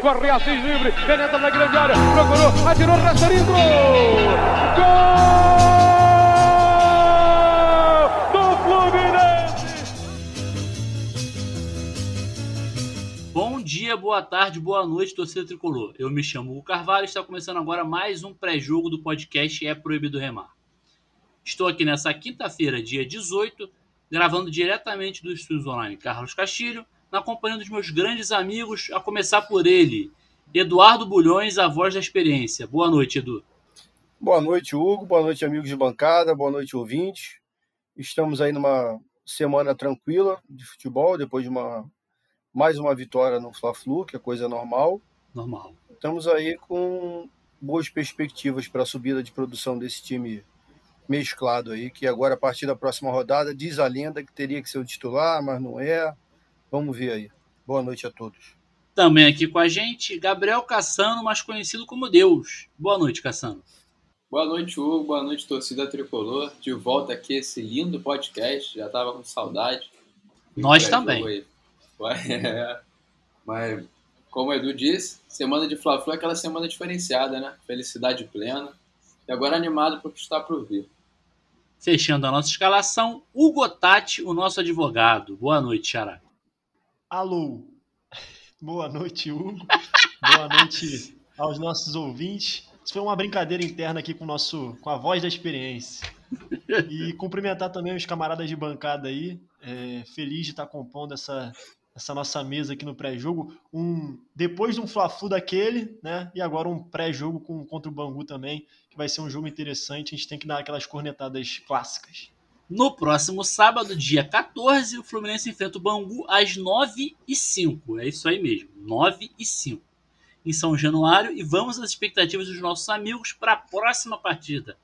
corre Assis livre, penetra na grande área, procurou, atirou, rasteirinho, gol! Do Fluminense! Bom dia, boa tarde, boa noite, torcida tricolor. Eu me chamo Hugo Carvalho e está começando agora mais um pré-jogo do podcast É Proibido Remar. Estou aqui nessa quinta-feira, dia 18, gravando diretamente do Estúdios Online Carlos Castilho, na companhia dos meus grandes amigos, a começar por ele, Eduardo Bulhões, a voz da experiência. Boa noite, Edu. Boa noite, Hugo. Boa noite, amigos de bancada. Boa noite, ouvintes. Estamos aí numa semana tranquila de futebol, depois de uma mais uma vitória no Fla-Flu, que é coisa normal. Normal. Estamos aí com boas perspectivas para a subida de produção desse time mesclado aí, que agora, a partir da próxima rodada, diz a lenda que teria que ser o titular, mas não é. Vamos ver aí. Boa noite a todos. Também aqui com a gente, Gabriel Cassano, mais conhecido como Deus. Boa noite, Cassano. Boa noite, Hugo. Boa noite, torcida tricolor. De volta aqui esse lindo podcast. Já tava com saudade. Nós também. Mas, como o Edu disse, semana de Fla-Flu é aquela semana diferenciada, né? Felicidade plena. E agora animado para o que está por vir. Fechando a nossa escalação, Hugo Tati, o nosso advogado. Boa noite, Xará. Alô. Boa noite, Hugo. Boa noite aos nossos ouvintes. Isso foi uma brincadeira interna aqui com, nosso, com a voz da experiência. E cumprimentar também os camaradas de bancada aí. É, feliz de estar compondo essa, essa nossa mesa aqui no pré-jogo. Um, depois de um Fla-Flu daquele, né? E agora um pré-jogo com, contra o Bangu também, que vai ser um jogo interessante. A gente tem que dar aquelas cornetadas clássicas. No próximo sábado, dia 14, o Fluminense enfrenta o Bangu às 9 e 05 É isso aí mesmo, 9 e 05 em São Januário. E vamos às expectativas dos nossos amigos para a próxima partida.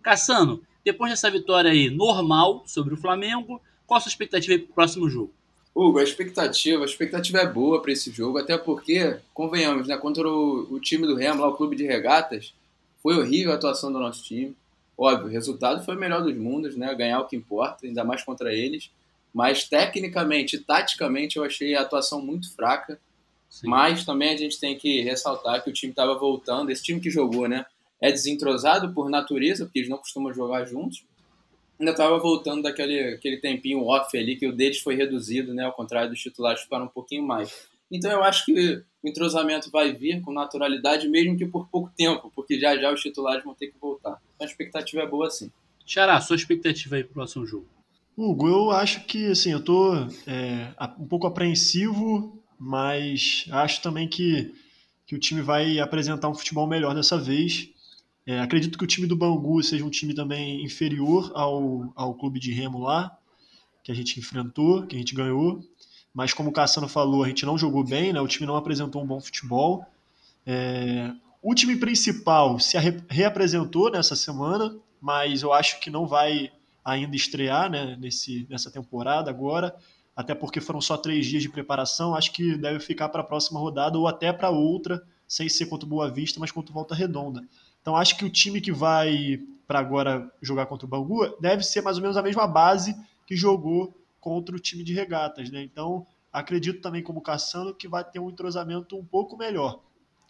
Cassano, depois dessa vitória aí normal sobre o Flamengo, qual a sua expectativa para o próximo jogo? Hugo, a expectativa, a expectativa é boa para esse jogo, até porque, convenhamos, né, contra o, o time do Remo, lá o clube de regatas, foi horrível a atuação do nosso time. Óbvio, o resultado foi o melhor dos mundos, né? Ganhar o que importa, ainda mais contra eles. Mas tecnicamente, taticamente, eu achei a atuação muito fraca. Sim. Mas também a gente tem que ressaltar que o time estava voltando. Esse time que jogou, né? É desentrosado por natureza, porque eles não costumam jogar juntos. Ainda estava voltando daquele aquele tempinho off ali, que o deles foi reduzido, né? Ao contrário dos titulares, ficaram um pouquinho mais. Então eu acho que o entrosamento vai vir com naturalidade, mesmo que por pouco tempo, porque já já os titulares vão ter que voltar. A expectativa é boa sim. Xará, sua expectativa aí pro próximo jogo? Hugo, eu acho que assim, eu tô é, um pouco apreensivo, mas acho também que, que o time vai apresentar um futebol melhor dessa vez. É, acredito que o time do Bangu seja um time também inferior ao, ao clube de Remo lá, que a gente enfrentou, que a gente ganhou mas como o Cassano falou, a gente não jogou bem, né? o time não apresentou um bom futebol. É... O time principal se reapresentou nessa semana, mas eu acho que não vai ainda estrear né, nesse, nessa temporada agora, até porque foram só três dias de preparação. Acho que deve ficar para a próxima rodada ou até para outra, sem ser contra o Boa Vista, mas contra o Volta Redonda. Então acho que o time que vai para agora jogar contra o Bangu deve ser mais ou menos a mesma base que jogou contra o time de regatas, né? Então, acredito também, como Cassano, que vai ter um entrosamento um pouco melhor.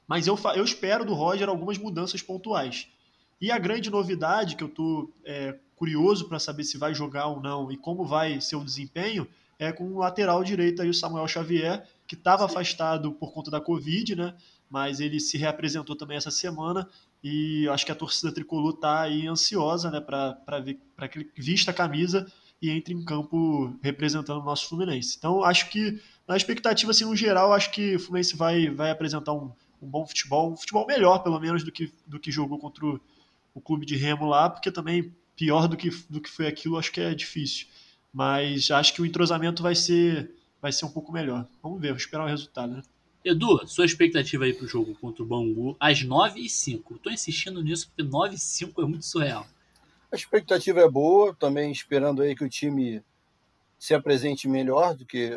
Mas eu, eu espero do Roger algumas mudanças pontuais. E a grande novidade que eu estou é, curioso para saber se vai jogar ou não e como vai ser o desempenho é com o lateral direito aí, o Samuel Xavier, que estava afastado por conta da Covid, né? Mas ele se reapresentou também essa semana e acho que a torcida tricolor está aí ansiosa, né, para que ele vista a camisa e entre em campo representando o nosso Fluminense. Então, acho que, na expectativa, assim, no geral, acho que o Fluminense vai, vai apresentar um, um bom futebol, um futebol melhor, pelo menos, do que, do que jogou contra o, o clube de Remo lá, porque também pior do que, do que foi aquilo, acho que é difícil. Mas acho que o entrosamento vai ser, vai ser um pouco melhor. Vamos ver, vamos esperar o resultado, né? Edu, sua expectativa aí pro jogo contra o Bangu às 9 e 05 Tô insistindo nisso porque 9 e 5 é muito surreal. A expectativa é boa, também esperando aí que o time se apresente melhor do que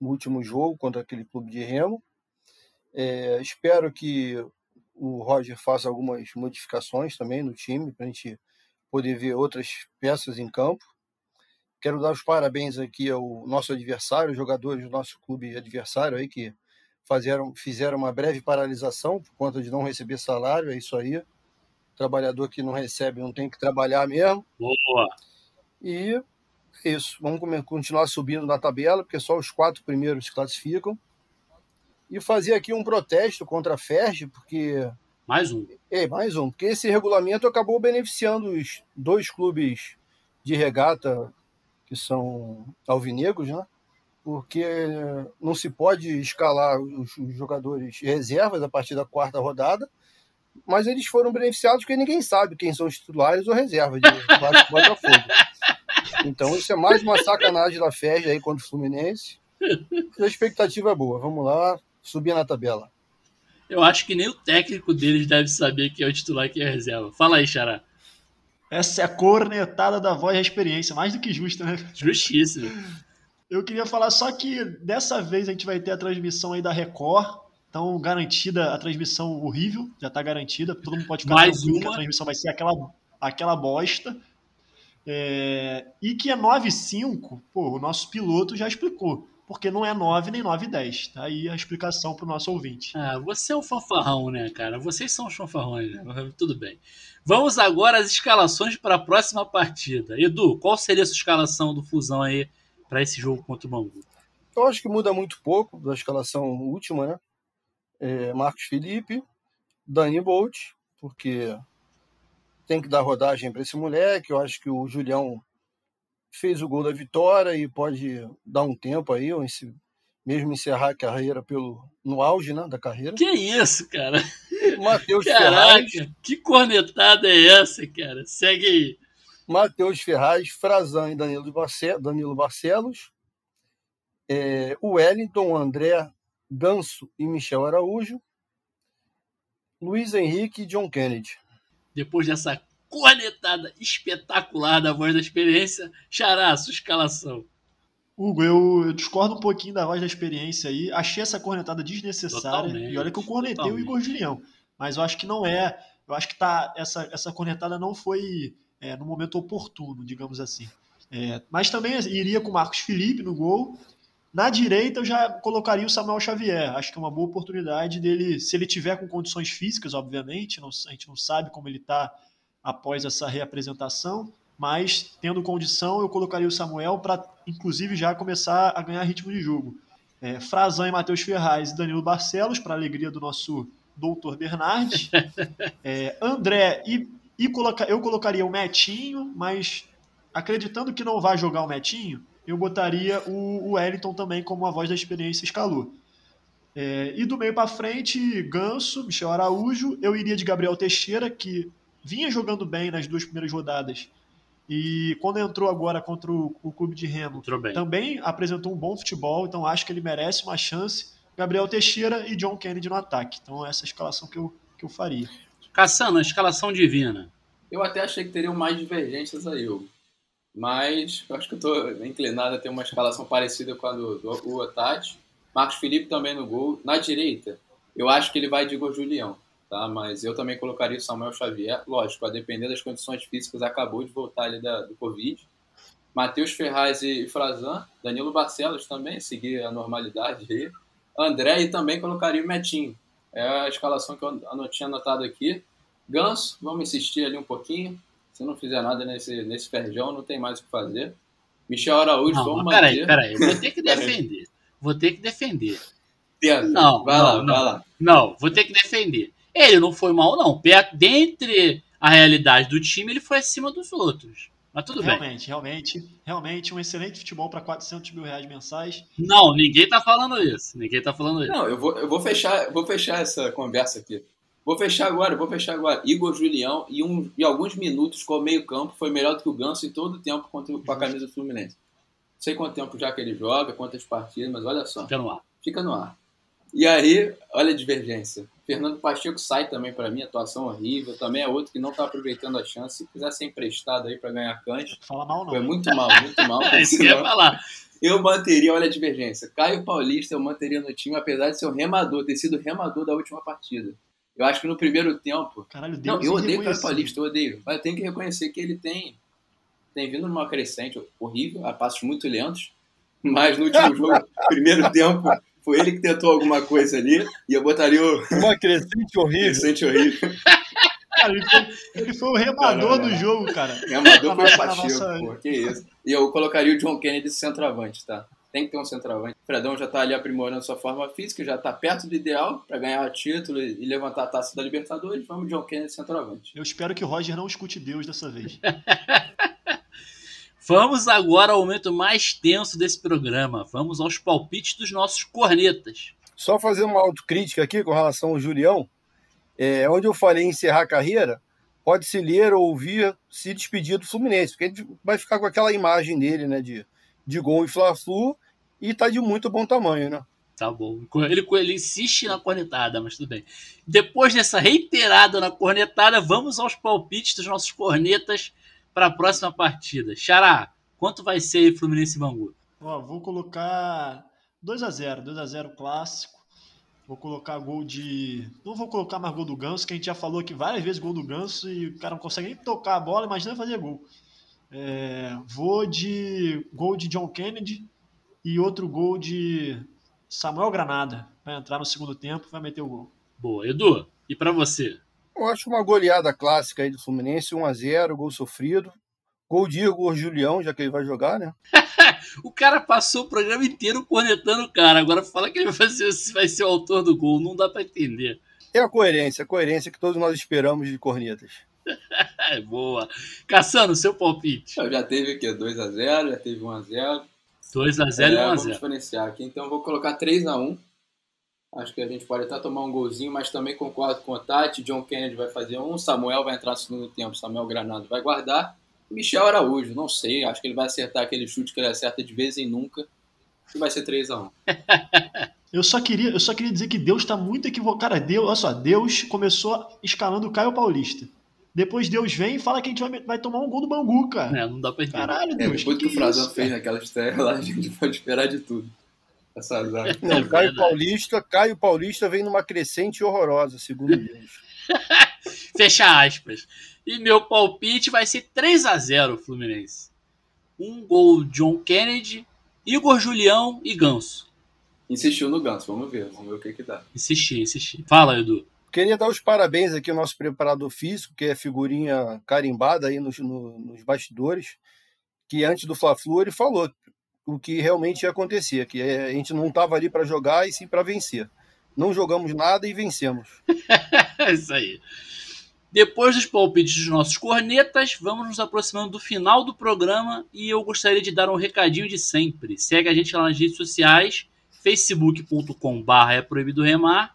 no último jogo contra aquele clube de Remo. É, espero que o Roger faça algumas modificações também no time para a gente poder ver outras peças em campo. Quero dar os parabéns aqui ao nosso adversário, os jogadores do nosso clube adversário aí que fizeram, fizeram uma breve paralisação por conta de não receber salário, é isso aí. Trabalhador que não recebe não tem que trabalhar mesmo. Boa. E é isso. Vamos continuar subindo na tabela, porque só os quatro primeiros se classificam. E fazer aqui um protesto contra a FERJ, porque. Mais um. É, mais um. Porque esse regulamento acabou beneficiando os dois clubes de regata que são alvinegros, né? Porque não se pode escalar os jogadores reservas a partir da quarta rodada, mas eles foram beneficiados porque ninguém sabe quem são os titulares ou reservas de Botafogo. Então isso é mais uma sacanagem da FED aí contra o Fluminense. A expectativa é boa. Vamos lá, subir na tabela. Eu acho que nem o técnico deles deve saber quem é o titular e quem é a reserva. Fala aí, Xará. Essa é a cornetada da voz da experiência, mais do que justa, né? Justíssimo. Eu queria falar só que dessa vez a gente vai ter a transmissão aí da Record. Então, garantida a transmissão horrível, já está garantida. Todo mundo pode ficar Mais tranquilo uma. que a transmissão vai ser aquela, aquela bosta. É, e que é 9,5, pô, o nosso piloto já explicou. Porque não é 9 nem 9,10. Tá aí a explicação para o nosso ouvinte. Ah, você é um fanfarrão, né, cara? Vocês são os fanfarrões, né? Tudo bem. Vamos agora às escalações para a próxima partida. Edu, qual seria a sua escalação do Fusão aí para esse jogo contra o Bangu? Eu acho que muda muito pouco da escalação última, né? É Marcos Felipe, Dani Bolt, porque tem que dar rodagem para esse moleque. Eu acho que o Julião fez o gol da vitória e pode dar um tempo aí, ou mesmo encerrar a carreira pelo, no auge né, da carreira. Que isso, cara? Matheus Ferraz. que cornetada é essa, cara? Segue aí. Matheus Ferraz, Frazan e Danilo, Barce Danilo Barcelos. É, Wellington, André Ganso e Michel Araújo. Luiz Henrique e John Kennedy. Depois dessa cornetada espetacular da voz da experiência, Xará, sua escalação. Hugo, eu, eu, discordo um pouquinho da voz da experiência aí. Achei essa cornetada desnecessária. Totalmente, e olha que eu cornetei totalmente. o Igor Julião. Mas eu acho que não é. Eu acho que tá, essa, essa cornetada não foi é, no momento oportuno, digamos assim. É, mas também iria com o Marcos Felipe no gol. Na direita eu já colocaria o Samuel Xavier. Acho que é uma boa oportunidade dele, se ele tiver com condições físicas, obviamente. Não, a gente não sabe como ele está após essa reapresentação. Mas, tendo condição, eu colocaria o Samuel para, inclusive, já começar a ganhar ritmo de jogo. É, Frazan e Matheus Ferraz e Danilo Barcelos, para alegria do nosso doutor Bernardes. É, André, e, e coloca, eu colocaria o Metinho, mas acreditando que não vai jogar o Metinho, eu botaria o, o Wellington também como a voz da experiência escalou. É, e do meio para frente, Ganso, Michel Araújo, eu iria de Gabriel Teixeira, que vinha jogando bem nas duas primeiras rodadas, e quando entrou agora contra o, o Clube de Remo, também apresentou um bom futebol, então acho que ele merece uma chance. Gabriel Teixeira e John Kennedy no ataque. Então essa é a escalação que eu, que eu faria. Caçando, a escalação divina. Eu até achei que teriam mais divergências aí, Hugo. Mas eu acho que eu estou inclinado a ter uma escalação parecida com a do, do, do Otati. Marcos Felipe também no gol. Na direita, eu acho que ele vai de Igor Julião tá? Mas eu também colocaria o Samuel Xavier, lógico, a depender das condições físicas, acabou de voltar ali da, do Covid. Matheus Ferraz e Frazan, Danilo Barcelos também, seguir a normalidade aí. André e também colocaria o Metinho. É a escalação que eu tinha anotado aqui. Ganso, vamos insistir ali um pouquinho. Se não fizer nada nesse, nesse ferjão, não tem mais o que fazer. Michel Araújo, não, vamos peraí, manter. Peraí, peraí, vou ter que defender. vou ter que defender. Tenta. Não, vai não, lá, não. vai lá. Não, vou ter que defender. Ele não foi mal, não. Dentre a realidade do time, ele foi acima dos outros. Mas tudo realmente, bem. Realmente, realmente, um excelente futebol para 400 mil reais mensais. Não, ninguém tá falando isso. Ninguém tá falando isso. Não, eu vou, eu vou fechar, vou fechar essa conversa aqui. Vou fechar agora, vou fechar agora. Igor Julião, e, um, e alguns minutos com o meio-campo, foi melhor do que o Ganso em todo o tempo contra, com a camisa do Fluminense. Não sei quanto tempo já que ele joga, quantas partidas, mas olha só. Fica no ar. Fica no ar. E aí, olha a divergência. Fernando Pacheco sai também para mim, atuação horrível. Também é outro que não está aproveitando a chance. Se quiser ser emprestado aí para ganhar cães, Fala mal, não. foi muito mal, muito mal. Isso que eu ia falar. Eu manteria, olha a divergência. Caio Paulista eu manteria no time, apesar de ser o remador, ter sido o remador da última partida. Eu acho que no primeiro tempo. Caralho, Não, Deus eu odeio o Caio Paulista, eu odeio. Mas eu tenho que reconhecer que ele tem, tem vindo numa crescente horrível, a passos muito lentos. Mas no último jogo, primeiro tempo, Foi ele que tentou alguma coisa ali e eu botaria o. Uma crescente horrível. Crescente horrível. Cara, ele foi, ele foi o remador do jogo, cara. Remador foi o Pacheco, nossa- pô, que isso. E eu colocaria o John Kennedy centroavante, tá? Tem que ter um centroavante. O Fredão já tá ali aprimorando sua forma física, já tá perto do ideal para ganhar o título e e levantar a taça da Libertadores. Vamos John Kennedy centroavante. Eu espero que o Roger não escute Deus dessa vez. Vamos agora ao momento mais tenso desse programa. Vamos aos palpites dos nossos cornetas. Só fazer uma autocrítica aqui com relação ao Julião. É, onde eu falei encerrar a carreira, pode-se ler ou ouvir se despedir do Fluminense, porque a gente vai ficar com aquela imagem dele, né, de, de gol e Fla-Flu, e tá de muito bom tamanho, né? Tá bom. Ele, ele insiste na cornetada, mas tudo bem. Depois dessa reiterada na cornetada, vamos aos palpites dos nossos cornetas para a próxima partida. Xará, quanto vai ser aí Fluminense e Bangu? Ó, vou colocar 2 a 0 2 a 0 clássico. Vou colocar gol de. Não vou colocar mais gol do Ganso, que a gente já falou aqui várias vezes gol do Ganso e o cara não consegue nem tocar a bola, imagina fazer gol. É, vou de gol de John Kennedy e outro gol de Samuel Granada. Vai entrar no segundo tempo vai meter o gol. Boa. Edu, e para você? Eu acho uma goleada clássica aí do Fluminense, 1x0, gol sofrido. Gol de Igor Julião, já que ele vai jogar, né? O cara passou o programa inteiro cornetando o cara. Agora fala que ele vai ser, vai ser o autor do gol. Não dá para entender. É a coerência, a coerência que todos nós esperamos de cornetas. É boa. Caçando, seu palpite. Já teve aqui 2x0, já teve 1x0. 2x0 É, e Vamos 1x0. diferenciar aqui. Então eu vou colocar 3x1. Acho que a gente pode até tomar um golzinho, mas também concordo com o Tati. John Kennedy vai fazer um, Samuel vai entrar no segundo tempo, Samuel Granado vai guardar. Michel Araújo, não sei, acho que ele vai acertar aquele chute que ele acerta de vez em nunca. E vai ser 3x1. Eu só queria, eu só queria dizer que Deus está muito equivocado. Cara, Deus, olha só, Deus começou escalando o Caio Paulista. Depois Deus vem e fala que a gente vai, vai tomar um gol do Bangu, cara. É, não dá pra entender. Caralho, É, Deus. depois que, que o Frazão isso, fez naquela estreia lá, a gente pode esperar de tudo. Essa zaga. Não, É Caio verdade. Paulista, Caio Paulista vem numa crescente horrorosa, segundo Deus. Fecha aspas. E meu palpite vai ser 3 a 0 Fluminense. Um gol John Kennedy, Igor Julião e Ganso. Insistiu no Ganso, vamos ver, vamos ver o que que dá. Insisti, insisti. Fala, Edu. Queria dar os parabéns aqui ao nosso preparador físico, que é figurinha carimbada aí nos, no- nos bastidores, que antes do Fla-Flu ele falou o que realmente ia acontecer, que é, a gente não estava ali para jogar e sim para vencer. Não jogamos nada e vencemos. É isso aí. Depois dos palpites dos nossos cornetas, vamos nos aproximando do final do programa e eu gostaria de dar um recadinho de sempre. Segue a gente lá nas redes sociais, facebook.com.br é proibido remar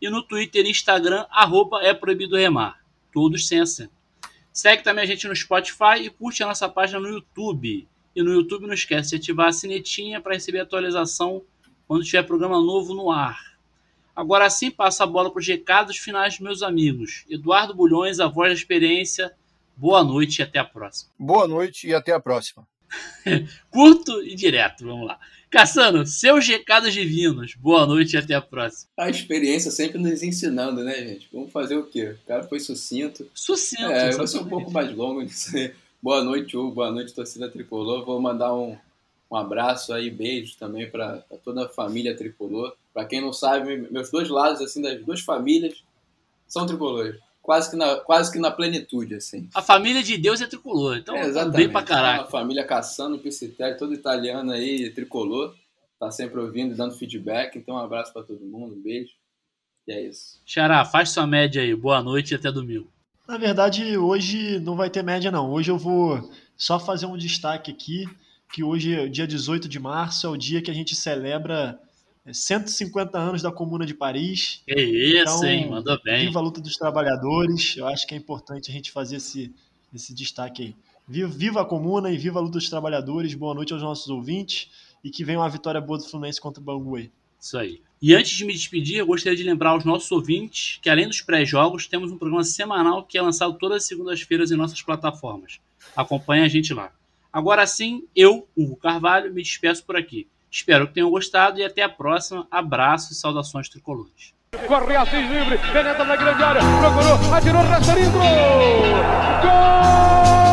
e no Twitter e Instagram, arroba é proibido remar. Todos sem acento. Segue também a gente no Spotify e curte a nossa página no YouTube. E no YouTube não esquece de ativar a sinetinha para receber atualização quando tiver programa novo no ar. Agora sim, passo a bola para os recados finais dos meus amigos. Eduardo Bulhões, a voz da experiência. Boa noite e até a próxima. Boa noite e até a próxima. Curto e direto, vamos lá. Caçano, seus recados divinos. Boa noite e até a próxima. A experiência sempre nos ensinando, né, gente? Vamos fazer o quê? O cara foi sucinto. Sucinto. É, eu vou ser um pouco mais longo nisso aí. Boa noite, Hugo. Boa noite, torcida tricolor. Vou mandar um, um abraço aí, beijo também para toda a família tricolor. Para quem não sabe, meus dois lados, assim, das duas famílias são tricolores. Quase que na, quase que na plenitude, assim. A família de Deus é tricolor, então É, exatamente. bem pra caraca. família caçando, Piscitelli, todo italiano aí, tricolor. Tá sempre ouvindo e dando feedback. Então, um abraço para todo mundo, um beijo. E é isso. Xará, faz sua média aí. Boa noite e até domingo. Na verdade, hoje não vai ter média, não. Hoje eu vou só fazer um destaque aqui, que hoje, dia 18 de março, é o dia que a gente celebra é, 150 anos da Comuna de Paris. Que isso, Então, hein? Mandou bem. Viva a luta dos trabalhadores. Eu acho que é importante a gente fazer esse, esse destaque aí. Viva, viva a Comuna e viva a luta dos trabalhadores. Boa noite aos nossos ouvintes e que venha uma vitória boa do Fluminense contra o Bangu aí. Isso aí. E antes de me despedir, eu gostaria de lembrar aos nossos ouvintes que, além dos pré-jogos, temos um programa semanal que é lançado todas as segundas-feiras em nossas plataformas. Acompanhe a gente lá. Agora sim, eu, Hugo Carvalho, me despeço por aqui. Espero que tenham gostado e até a próxima. Abraço e saudações tricolores. Corre Assis livre, penetra na grande área, procurou, atirou, Rasterinho, gol! Gol!